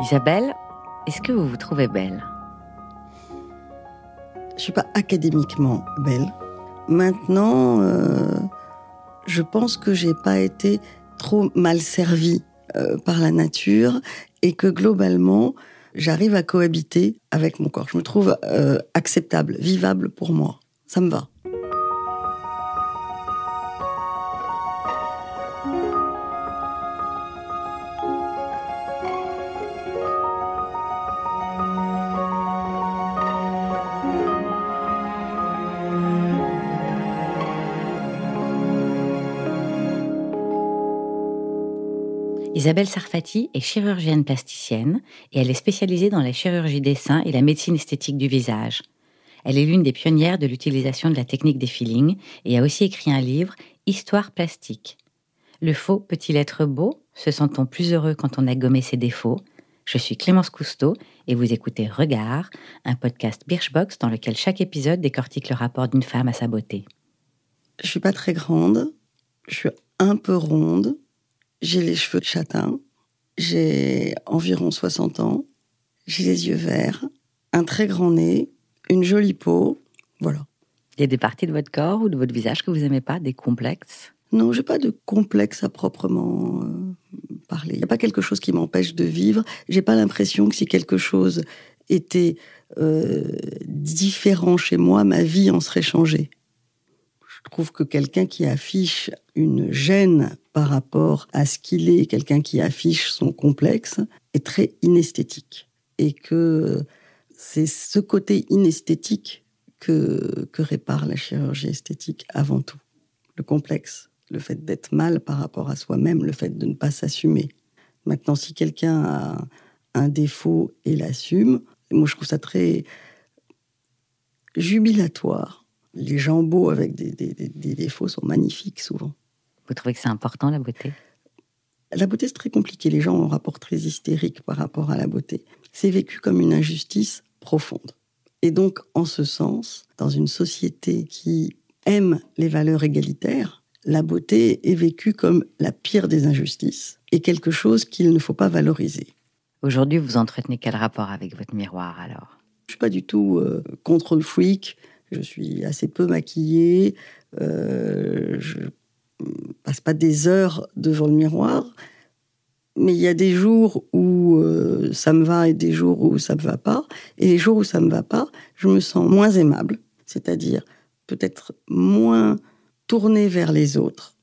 Isabelle, est-ce que vous vous trouvez belle? Je suis pas académiquement belle. Maintenant, euh, je pense que j'ai pas été trop mal servie euh, par la nature et que globalement, j'arrive à cohabiter avec mon corps. Je me trouve euh, acceptable, vivable pour moi. Ça me va. Isabelle Sarfati est chirurgienne plasticienne et elle est spécialisée dans la chirurgie des seins et la médecine esthétique du visage. Elle est l'une des pionnières de l'utilisation de la technique des fillings et a aussi écrit un livre, Histoire plastique. Le faux peut-il être beau? Se sent-on plus heureux quand on a gommé ses défauts? Je suis Clémence Cousteau et vous écoutez Regard, un podcast Birchbox dans lequel chaque épisode décortique le rapport d'une femme à sa beauté. Je suis pas très grande, je suis un peu ronde, j'ai les cheveux châtains, j'ai environ 60 ans, j'ai les yeux verts, un très grand nez, une jolie peau, voilà. Il y a des parties de votre corps ou de votre visage que vous n'aimez pas, des complexes? Non, j'ai pas de complexe à proprement euh, parler. Il n'y a pas quelque chose qui m'empêche de vivre. J'ai pas l'impression que si quelque chose était euh, différent chez moi, ma vie en serait changée. Je trouve que quelqu'un qui affiche une gêne par rapport à ce qu'il est, quelqu'un qui affiche son complexe, est très inesthétique. Et que c'est ce côté inesthétique que, répare la chirurgie esthétique avant tout. Le complexe, le fait d'être mal par rapport à soi-même, le fait de ne pas s'assumer. Maintenant, si quelqu'un a un défaut et l'assume, moi je trouve ça très jubilatoire. Les gens beaux avec des, des- des- des défauts sont magnifiques souvent. Vous trouvez que c'est important la beauté? La beauté, c'est très compliqué. Les gens ont un rapport très hystérique par rapport à la beauté. C'est vécu comme une injustice profonde. Et donc, en ce sens, dans une société qui aime les valeurs égalitaires, la beauté est vécue comme la pire des injustices et quelque chose qu'il ne faut pas valoriser. Aujourd'hui, vous entretenez quel rapport avec votre miroir alors? Je suis pas du tout euh, contrôle freak. Je suis assez peu maquillée. Euh, je passe pas des heures devant le miroir. Mais il y a des jours où euh, ça me va et des jours où ça me va pas. Et les jours où ça me va pas, je me sens moins aimable. C'est-à-dire peut-être moins tournée vers les autres.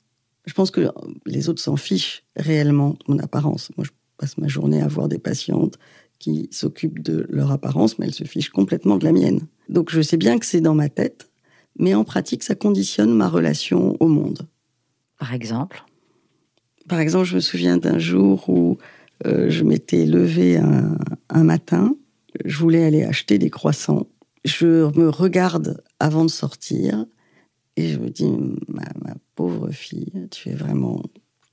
Je pense que les autres s'en fichent réellement de mon apparence. Moi, je passe ma journée à voir des patientes qui s'occupent de leur apparence, mais elles se fichent complètement de la mienne. Donc je sais bien que c'est dans ma tête, mais en pratique, ça conditionne ma relation au monde. Par exemple? Par exemple, je me souviens d'un jour où euh, je m'étais levée un, un matin, je voulais aller acheter des croissants. Je me regarde avant de sortir et je me dis, ma, ma pauvre fille, tu es vraiment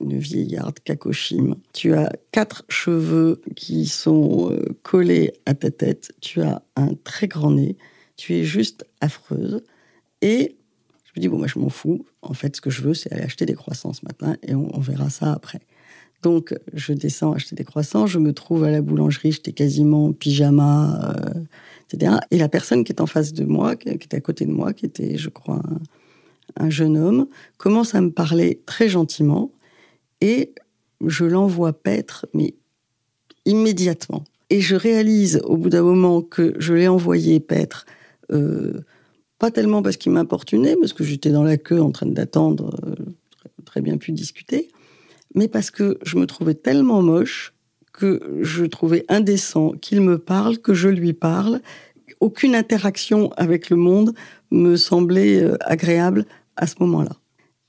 une vieillarde cacochime. Tu as quatre cheveux qui sont euh, collés à ta tête. Tu as un très grand nez. Tu es juste affreuse. Et je me dis, bon, moi, je m'en fous. En fait, ce que je veux, c'est aller acheter des croissants ce matin et on, verra ça après. Donc, je descends acheter des croissants. Je me trouve à la boulangerie. J'étais quasiment en pyjama, euh, etc. Et la personne qui est en face de moi, qui, était à côté de moi, qui était, je crois, un, un jeune homme, commence à me parler très gentiment et je l'envoie paître, mais immédiatement. Et je réalise au bout d'un moment que je l'ai envoyé paître, pas tellement parce qu'il m'importunait, parce que j'étais dans la queue en train d'attendre, euh, très bien pu discuter, mais parce que je me trouvais tellement moche que je trouvais indécent qu'il me parle, que je lui parle. Aucune interaction avec le monde me semblait euh, agréable à ce moment-là.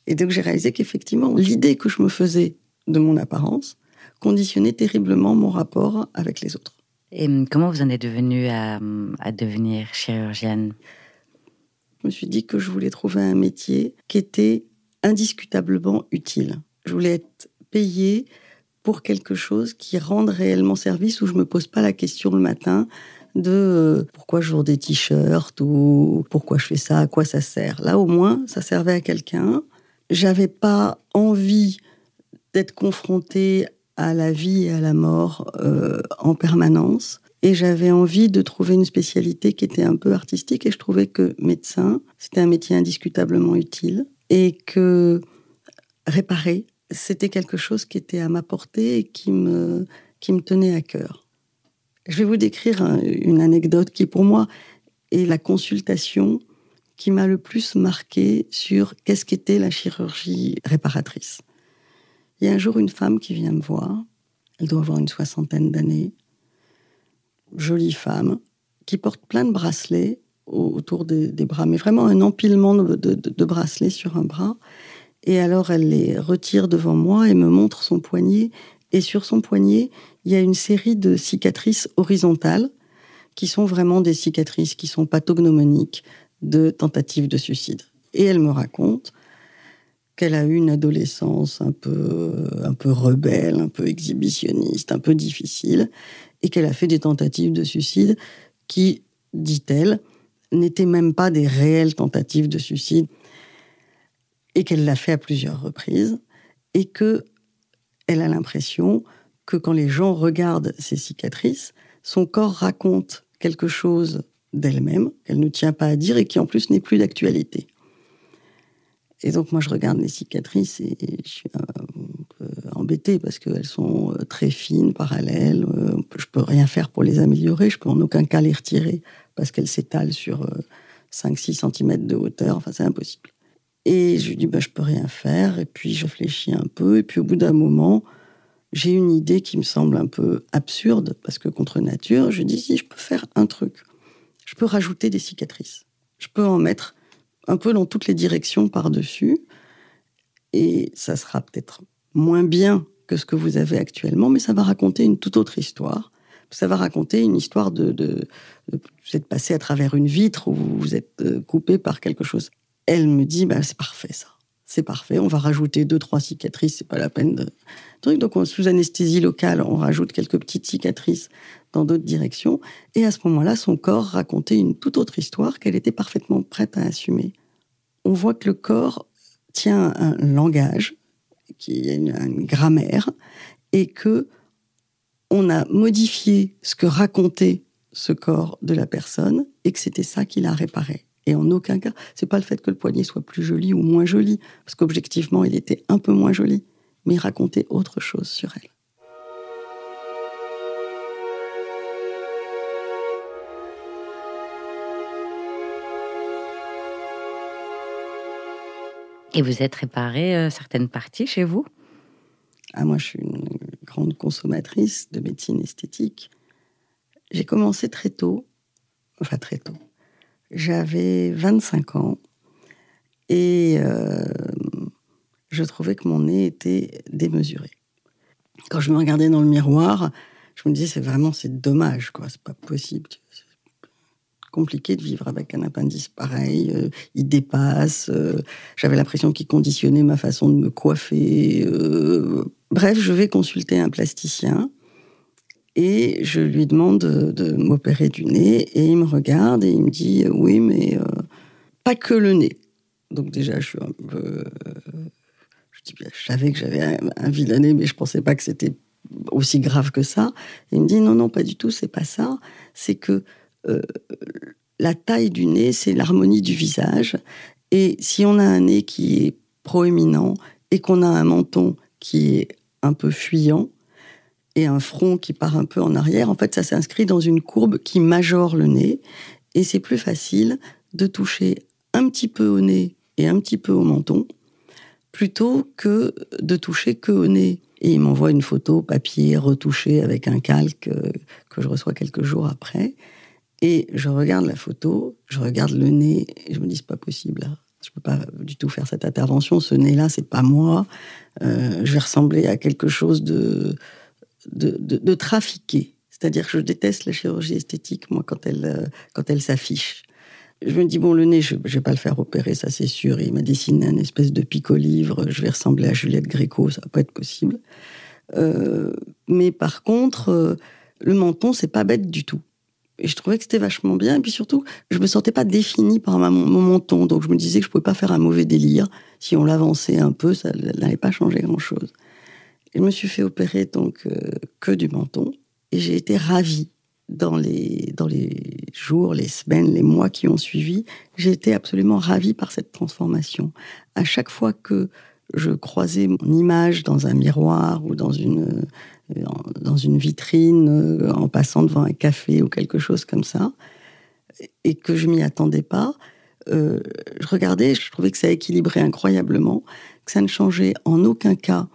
Et donc j'ai réalisé qu'effectivement, l'idée que je me faisais de mon apparence conditionnait terriblement mon rapport avec les autres. Et hum, comment vous en êtes devenue à, hum, à devenir chirurgienne? Je me suis dit que je voulais trouver un métier qui était indiscutablement utile. Je voulais être payée pour quelque chose qui rende réellement service, où je me pose pas la question le matin de euh, pourquoi je vends des t-shirts ou pourquoi je fais ça, à quoi ça sert. Là, au moins, ça servait à quelqu'un. J'avais pas envie d'être confrontée à la vie et à la mort euh, en permanence. Et j'avais envie de trouver une spécialité qui était un peu artistique. Et je trouvais que médecin, c'était un métier indiscutablement utile. Et que réparer, c'était quelque chose qui était à ma portée et qui me, qui me tenait à cœur. Je vais vous décrire une anecdote qui, pour moi, est la consultation qui m'a le plus marqué sur qu'est-ce qu'était la chirurgie réparatrice. Il y a un jour une femme qui vient me voir, elle doit avoir une soixantaine d'années, jolie femme, qui porte plein de bracelets autour des, bras, mais vraiment un empilement de, bracelets sur un bras. Et alors elle les retire devant moi et me montre son poignet. Et sur son poignet, il y a une série de cicatrices horizontales qui sont vraiment des cicatrices qui sont pathognomoniques de tentatives de suicide. Et elle me raconte qu'elle a eu une adolescence un peu, un peu rebelle, un peu exhibitionniste, un peu difficile, et qu'elle a fait des tentatives de suicide qui, dit-elle, n'étaient même pas des réelles tentatives de suicide, et qu'elle l'a fait à plusieurs reprises, et que elle a l'impression que quand les gens regardent ses cicatrices, son corps raconte quelque chose d'elle-même qu'elle ne tient pas à dire et qui en plus n'est plus d'actualité. Et donc moi je regarde les cicatrices et je suis un peu embêtée parce qu'elles sont euh, très fines, parallèles. Euh, je peux rien faire pour les améliorer, je peux en aucun cas les retirer parce qu'elles s'étalent sur 5-6 euh, cm de hauteur, enfin c'est impossible. Et je lui dis, bah, je peux rien faire. Et puis je réfléchis un peu. Et puis au bout d'un moment, j'ai une idée qui me semble un peu absurde, parce que contre nature, je dis, si je peux faire un truc, je peux rajouter des cicatrices. Je peux en mettre un peu dans toutes les directions par-dessus. Et ça sera peut-être moins bien que ce que vous avez actuellement, mais ça va raconter une toute autre histoire. Ça va raconter une histoire de, vous êtes passé à travers une vitre ou vous êtes euh, coupé par quelque chose. Elle me dit, bah, c'est parfait ça. C'est parfait. On va rajouter deux, trois cicatrices. C'est pas la peine de. Donc, sous anesthésie locale, on rajoute quelques petites cicatrices dans d'autres directions. Et à ce moment-là, son corps racontait une toute autre histoire qu'elle était parfaitement prête à assumer on voit que le corps tient un langage, qui est une, grammaire, et que on a modifié ce que racontait ce corps de la personne et que c'était ça qu'il a réparé. Et en aucun cas, c'est pas le fait que le poignet soit plus joli ou moins joli, parce qu'objectivement, il était un peu moins joli, mais racontait autre chose sur elle. Et vous êtes réparé euh, certaines parties chez vous? Ah, Moi, je suis une grande consommatrice de médecine esthétique. J'ai commencé très tôt, enfin très tôt. J'avais 25 ans et euh, je trouvais que mon nez était démesuré. Quand je me regardais dans le miroir, je me disais c'est vraiment c'est dommage quoi, c'est pas possible compliqué de vivre avec un appendice pareil. Euh, il dépasse. Euh, j'avais l'impression qu'il conditionnait ma façon de me coiffer. Euh. bref, je vais consulter un plasticien et je lui demande de, m'opérer du nez et il me regarde et il me dit oui, mais pas que le nez. Donc déjà, je suis un peu. je, savais que j'avais un, un vilain nez, mais je pensais pas que c'était aussi grave que ça. il me dit non, non, pas du tout, c'est pas ça. C'est que euh, la taille du nez, c'est l'harmonie du visage. Et si on a un nez qui est proéminent et qu'on a un menton qui est un peu fuyant et un front qui part un peu en arrière, en fait, ça s'inscrit dans une courbe qui majore le nez. Et c'est plus facile de toucher un petit peu au nez et un petit peu au menton plutôt que de toucher que au nez. Et il m'envoie une photo papier retouchée avec un calque euh, que je reçois quelques jours après. Et je regarde la photo, je regarde le nez, et je me dis, c'est pas possible. Je peux pas du tout faire cette intervention. Ce nez-là, c'est pas moi. Euh, je vais ressembler à quelque chose de, trafiqué. C'est-à-dire que je déteste la chirurgie esthétique, moi, quand elle, euh, quand elle s'affiche. Je me dis, bon, le nez, je, ne vais pas le faire opérer, ça c'est sûr. Il m'a dessiné un espèce de pico-livre. Je vais ressembler à Juliette Gréco, ça va pas être possible. Euh, mais par contre, le menton, c'est pas bête du tout. Et je trouvais que c'était vachement bien. Et puis surtout, je me sentais pas définie par mon, menton. Donc je me disais que je pouvais pas faire un mauvais délire. Si on l'avançait un peu, ça n'allait pas changer grand-chose. Je me suis fait opérer donc euh, que du menton et j'ai été ravie dans les, dans les jours, les semaines, les mois qui ont suivi. J'ai été absolument ravie par cette transformation. À chaque fois que je croisais mon image dans un miroir ou dans une, dans une vitrine, euh, en passant devant un café ou quelque chose comme ça, et que je m'y attendais pas, euh, je regardais, je trouvais que ça équilibrait incroyablement, que ça ne changeait en aucun cas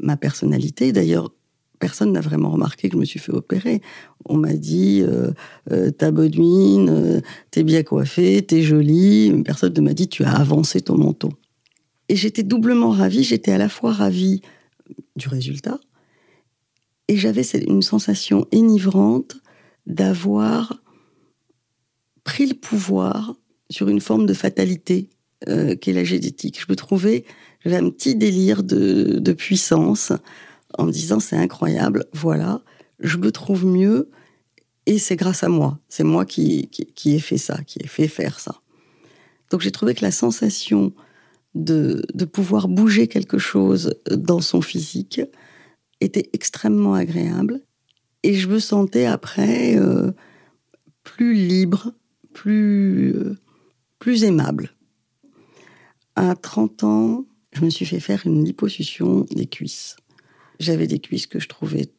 ma personnalité. D'ailleurs, personne n'a vraiment remarqué que je me suis fait opérer. On m'a dit euh, t'as bonne mine, t'es bien coiffée, t'es jolie. Personne ne m'a dit tu as avancé ton menton. Et j'étais doublement ravie. J'étais à la fois ravie du résultat et j'avais une sensation enivrante d'avoir pris le pouvoir sur une forme de fatalité euh, qu'est la génétique. Je me trouvais, j'avais un petit délire de, de puissance en me disant c'est incroyable, voilà, je me trouve mieux et c'est grâce à moi. C'est moi qui, qui, qui, ai fait ça, qui ai fait faire ça. Donc j'ai trouvé que la sensation de, de, pouvoir bouger quelque chose dans son physique était extrêmement agréable. Et je me sentais après euh, plus libre, plus, euh, plus aimable. À 30 ans, je me suis fait faire une liposuction des cuisses. J'avais des cuisses que je trouvais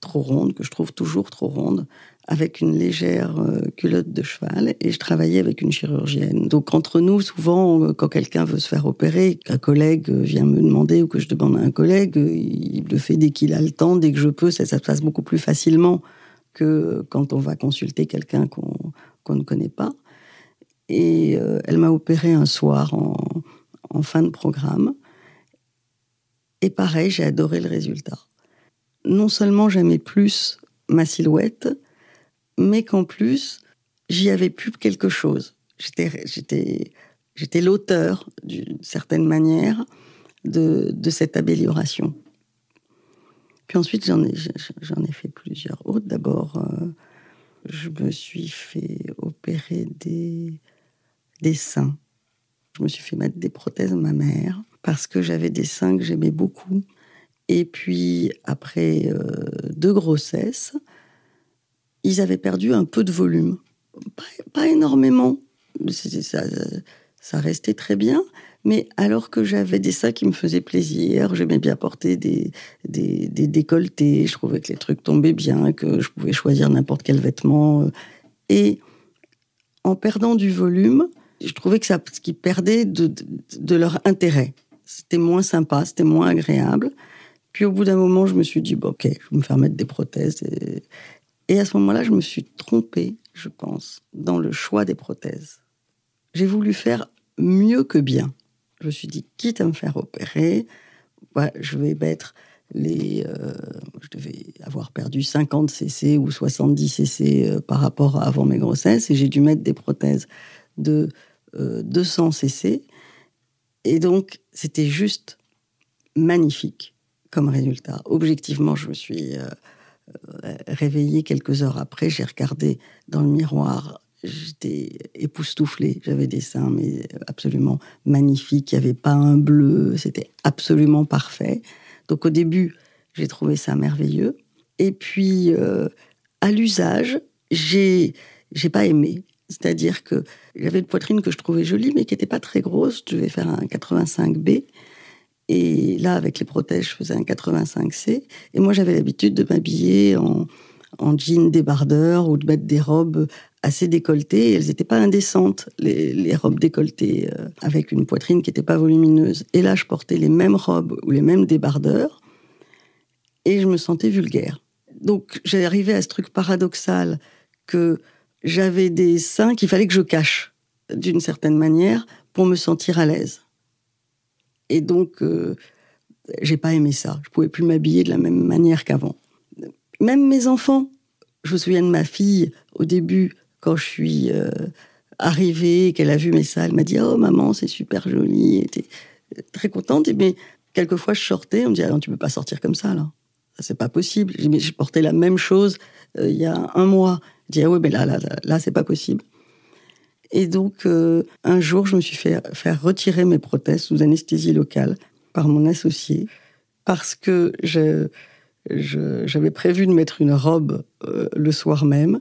trop rondes, que je trouve toujours trop rondes, avec une légère euh, culotte de cheval, et je travaillais avec une chirurgienne. Donc entre nous, souvent, euh, quand quelqu'un veut se faire opérer, qu'un collègue vient me demander ou que je demande à un collègue, euh, il le fait dès qu'il a le temps, dès que je peux, ça, ça se passe beaucoup plus facilement que quand on va consulter quelqu'un qu'on ne connaît pas. Et elle m'a opéré un soir en, en fin de programme. Et pareil, j'ai adoré le résultat. Non seulement j'aimais plus ma silhouette, mais qu'en plus, j'y avais pu quelque chose. J'étais, l'auteur, d'une certaine manière, de, de, cette amélioration. Puis ensuite, j'en ai, ai fait plusieurs autres. D'abord, euh, je me suis fait opérer des, des seins. Je me suis fait mettre des prothèses à ma mère parce que j'avais des seins que j'aimais beaucoup. Et puis, après euh, deux grossesses, ils avaient perdu un peu de volume. Pas, énormément. Ça, restait très bien. Mais alors que j'avais des seins qui me faisaient plaisir, j'aimais bien porter des, des, décolletés, je trouvais que les trucs tombaient bien, que je pouvais choisir n'importe quel vêtement. Et en perdant du volume, je trouvais que ça, qu'ils perdaient de, de, leur intérêt c'était moins sympa, c'était moins agréable. Puis au bout d'un moment, je me suis dit, bon, ok, je vais me faire mettre des prothèses. À ce moment-là, je me suis trompée, je pense, dans le choix des prothèses. J'ai voulu faire mieux que bien. Je me suis dit, quitte à me faire opérer, je vais mettre les. Euh, je devais avoir perdu 50 cc ou 70 cc euh, par rapport à avant mes grossesses, et j'ai dû mettre des prothèses de 200 euh, cc. Et donc, c'était juste magnifique comme résultat. Objectivement, je me suis réveillée quelques heures après, j'ai regardé dans le miroir, j'étais époustouflée, j'avais des seins mais absolument magnifiques, il n'y avait pas un bleu, c'était absolument parfait. Donc au début, j'ai trouvé ça merveilleux. Et puis, euh, à l'usage, j'ai, j'ai pas aimé. C'est-à-dire que j'avais une poitrine que je trouvais jolie, mais qui n'était pas très grosse. Je devais faire un 85B. Et là, avec les protèges, je faisais un 85C. Et moi, j'avais l'habitude de m'habiller en, en jean débardeur ou de mettre des robes assez décolletées. Et elles n'étaient pas indécentes, les, robes décolletées, euh, avec une poitrine qui n'était pas volumineuse. Et là, je portais les mêmes robes ou les mêmes débardeurs. Et je me sentais vulgaire. Donc, j'ai arrivé à ce truc paradoxal que j'avais des seins qu'il fallait que je cache d'une certaine manière pour me sentir à l'aise. Et donc, euh, j'ai pas aimé ça. Je pouvais plus m'habiller de la même manière qu'avant. Même mes enfants, je me souviens de ma fille au début, quand je suis euh, arrivée, qu'elle a vu mes seins, elle m'a dit Oh maman, c'est super joli. Elle était très contente. Mais quelquefois, je sortais, on me dit Ah non, tu peux pas sortir comme ça, là. C'est pas possible. Je portais la même chose euh, il y a un mois. Je dis, ah oui, mais là, là, là, c'est pas possible. Et donc, euh, un jour, je me suis fait faire retirer mes prothèses sous anesthésie locale par mon associé. parce que j'avais prévu de mettre une robe euh, le soir même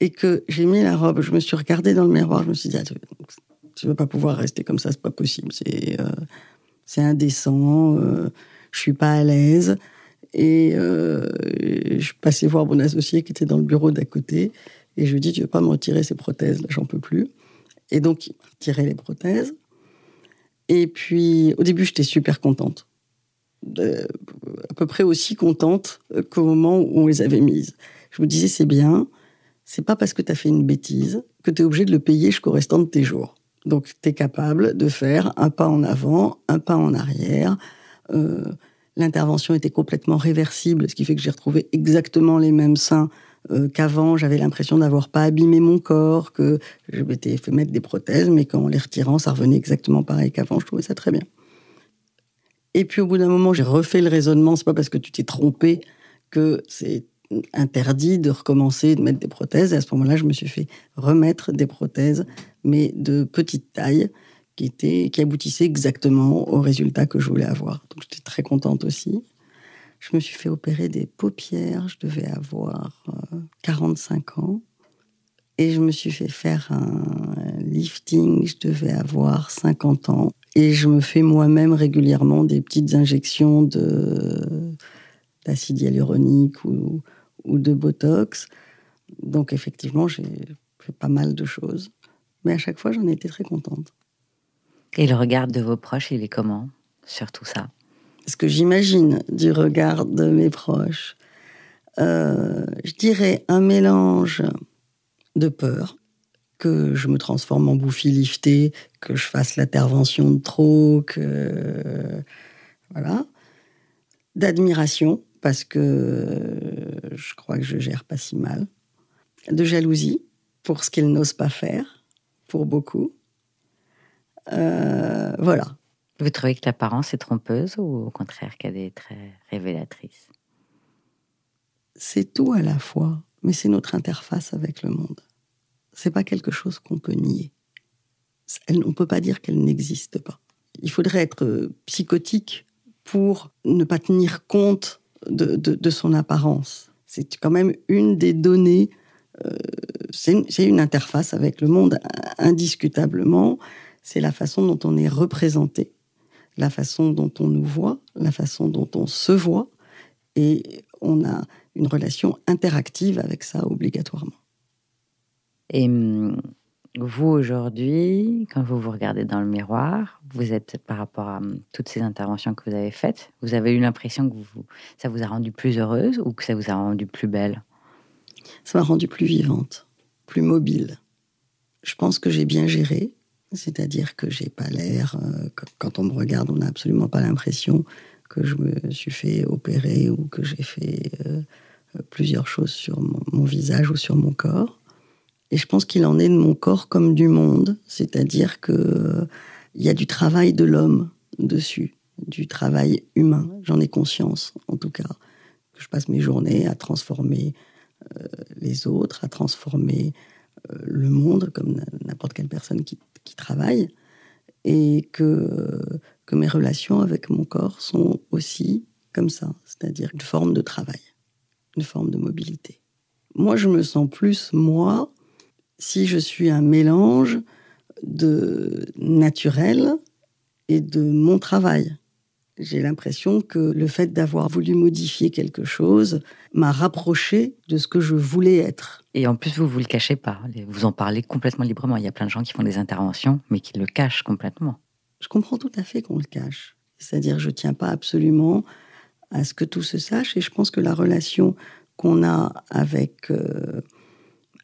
et que j'ai mis la robe. Je me suis regardée dans le miroir. Je me suis dit, ah, tu ne vas pas pouvoir rester comme ça, c'est pas possible. C'est euh, indécent. Euh, je suis pas à l'aise. Et je passée voir mon associé qui était dans le bureau d'à côté. Et je lui dit, tu veux pas me retirer ces prothèses, là, j'en peux plus. Et donc, il m'a retiré les prothèses. Et puis, au début, j'étais super contente. à peu près aussi contente qu'au moment où on les avait mises. Je me disais, c'est bien, c'est pas parce que tu as fait une bêtise que tu es obligé de le payer jusqu'au restant de tes jours. Donc, tu es capable de faire un pas en avant, un pas en arrière. Euh, l'intervention était complètement réversible, ce qui fait que j'ai retrouvé exactement les mêmes seins euh, qu'avant, j'avais l'impression d'avoir pas abîmé mon corps, que je m'étais fait mettre des prothèses, mais qu'en les retirant, ça revenait exactement pareil qu'avant. Je trouvais ça très bien. Et puis au bout d'un moment, j'ai refait le raisonnement. C'est pas parce que tu t'es trompé que c'est interdit de recommencer de mettre des prothèses. Et à ce moment-là, je me suis fait remettre des prothèses, mais de petite taille, qui, qui aboutissaient exactement au résultat que je voulais avoir. Donc j'étais très contente aussi. Je me suis fait opérer des paupières, je devais avoir 45 euh, ans. Et je me suis fait faire un lifting, je devais avoir 50 ans. Et je me fais moi-même régulièrement des petites injections d'acide hyaluronique ou, ou de Botox. Donc effectivement, j'ai fait pas mal de choses. Mais à chaque fois, j'en étais très contente. Et le regard de vos proches, il est comment sur tout ça? Ce que j'imagine du regard de mes proches, euh, je dirais un mélange de peur, que je me transforme en bouffi lifté, que je fasse l'intervention de trop, que. Voilà. D'admiration, parce que je crois que je gère pas si mal. De jalousie, pour ce qu'ils n'osent pas faire, pour beaucoup. Euh, voilà. Vous trouvez que l'apparence est trompeuse ou au contraire qu'elle est très révélatrice? C'est tout à la fois, mais c'est notre interface avec le monde. C'est pas quelque chose qu'on peut nier. On peut pas dire qu'elle n'existe pas. Il faudrait être euh, psychotique pour ne pas tenir compte de, son apparence. C'est quand même une des données. Euh, c'est une interface avec le monde indiscutablement. C'est la façon dont on est représenté la façon dont on nous voit, la façon dont on se voit, et on a une relation interactive avec ça obligatoirement. Et hum, vous, aujourd'hui, quand vous vous regardez dans le miroir, vous êtes, par rapport à hum, toutes ces interventions que vous avez faites, vous avez eu l'impression que vous, ça vous a rendu plus heureuse ou que ça vous a rendu plus belle? Ça m'a rendu plus vivante, plus mobile. Je pense que j'ai bien géré. C'est-à-dire que j'ai pas l'air, euh, quand on me regarde, on n'a absolument pas l'impression que je me suis fait opérer ou que j'ai fait euh, plusieurs choses sur mon, visage ou sur mon corps. Et je pense qu'il en est de mon corps comme du monde, c'est-à-dire que il y a du travail de l'homme dessus, du travail humain. J'en ai conscience, en tout cas, que je passe mes journées à transformer euh, les autres, à transformer le monde comme n'importe quelle personne qui travaille et que, que mes relations avec mon corps sont aussi comme ça, c'est-à-dire une forme de travail, une forme de mobilité. Moi, je me sens plus moi si je suis un mélange de naturel et de mon travail. J'ai l'impression que le fait d'avoir voulu modifier quelque chose m'a rapproché de ce que je voulais être. Et en plus, vous vous le cachez pas. Vous en parlez complètement librement. Il y a plein de gens qui font des interventions, mais qui le cachent complètement. Je comprends tout à fait qu'on le cache. C'est-à-dire, je tiens pas absolument à ce que tout se sache. Et je pense que la relation qu'on a avec euh,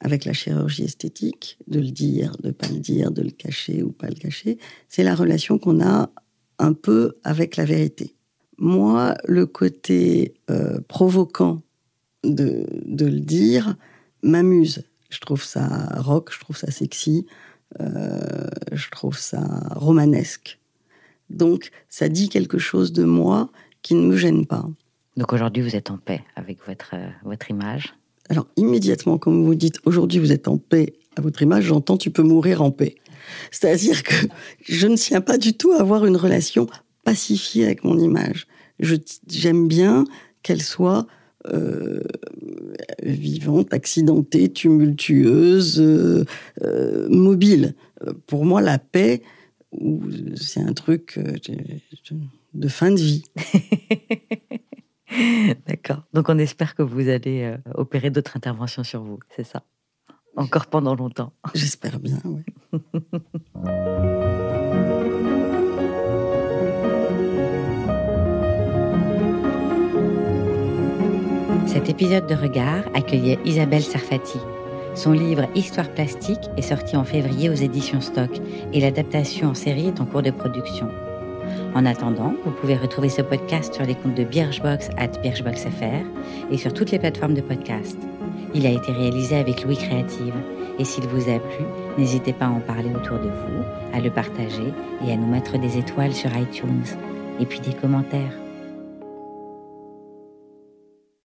avec la chirurgie esthétique, de le dire, de pas le dire, de le cacher ou pas le cacher, c'est la relation qu'on a un peu avec la vérité. Moi, le côté euh, provoquant de, le dire m'amuse. Je trouve ça rock, je trouve ça sexy, euh, je trouve ça romanesque. Donc, ça dit quelque chose de moi qui ne me gêne pas. Donc aujourd'hui, vous êtes en paix avec votre, euh, votre image? Alors immédiatement, comme vous dites, aujourd'hui, vous êtes en paix à votre image, j'entends tu peux mourir en paix. C'est-à-dire que je ne tiens pas du tout à avoir une relation pacifiée avec mon image. J'aime bien qu'elle soit euh, vivante, accidentée, tumultueuse, euh, euh, mobile. Pour moi, la paix, c'est un truc de fin de vie. D'accord. Donc on espère que vous allez opérer d'autres interventions sur vous, c'est ça? Encore pendant longtemps. J'espère bien, oui. Cet épisode de Regard accueillait Isabelle Sarfati. Son livre Histoire plastique est sorti en février aux éditions Stock et l'adaptation en série est en cours de production. En attendant, vous pouvez retrouver ce podcast sur les comptes de Birchbox at BirchboxFR et sur toutes les plateformes de podcast. Il a été réalisé avec Louis Créative et s'il vous a plu, n'hésitez pas à en parler autour de vous, à le partager et à nous mettre des étoiles sur iTunes et puis des commentaires.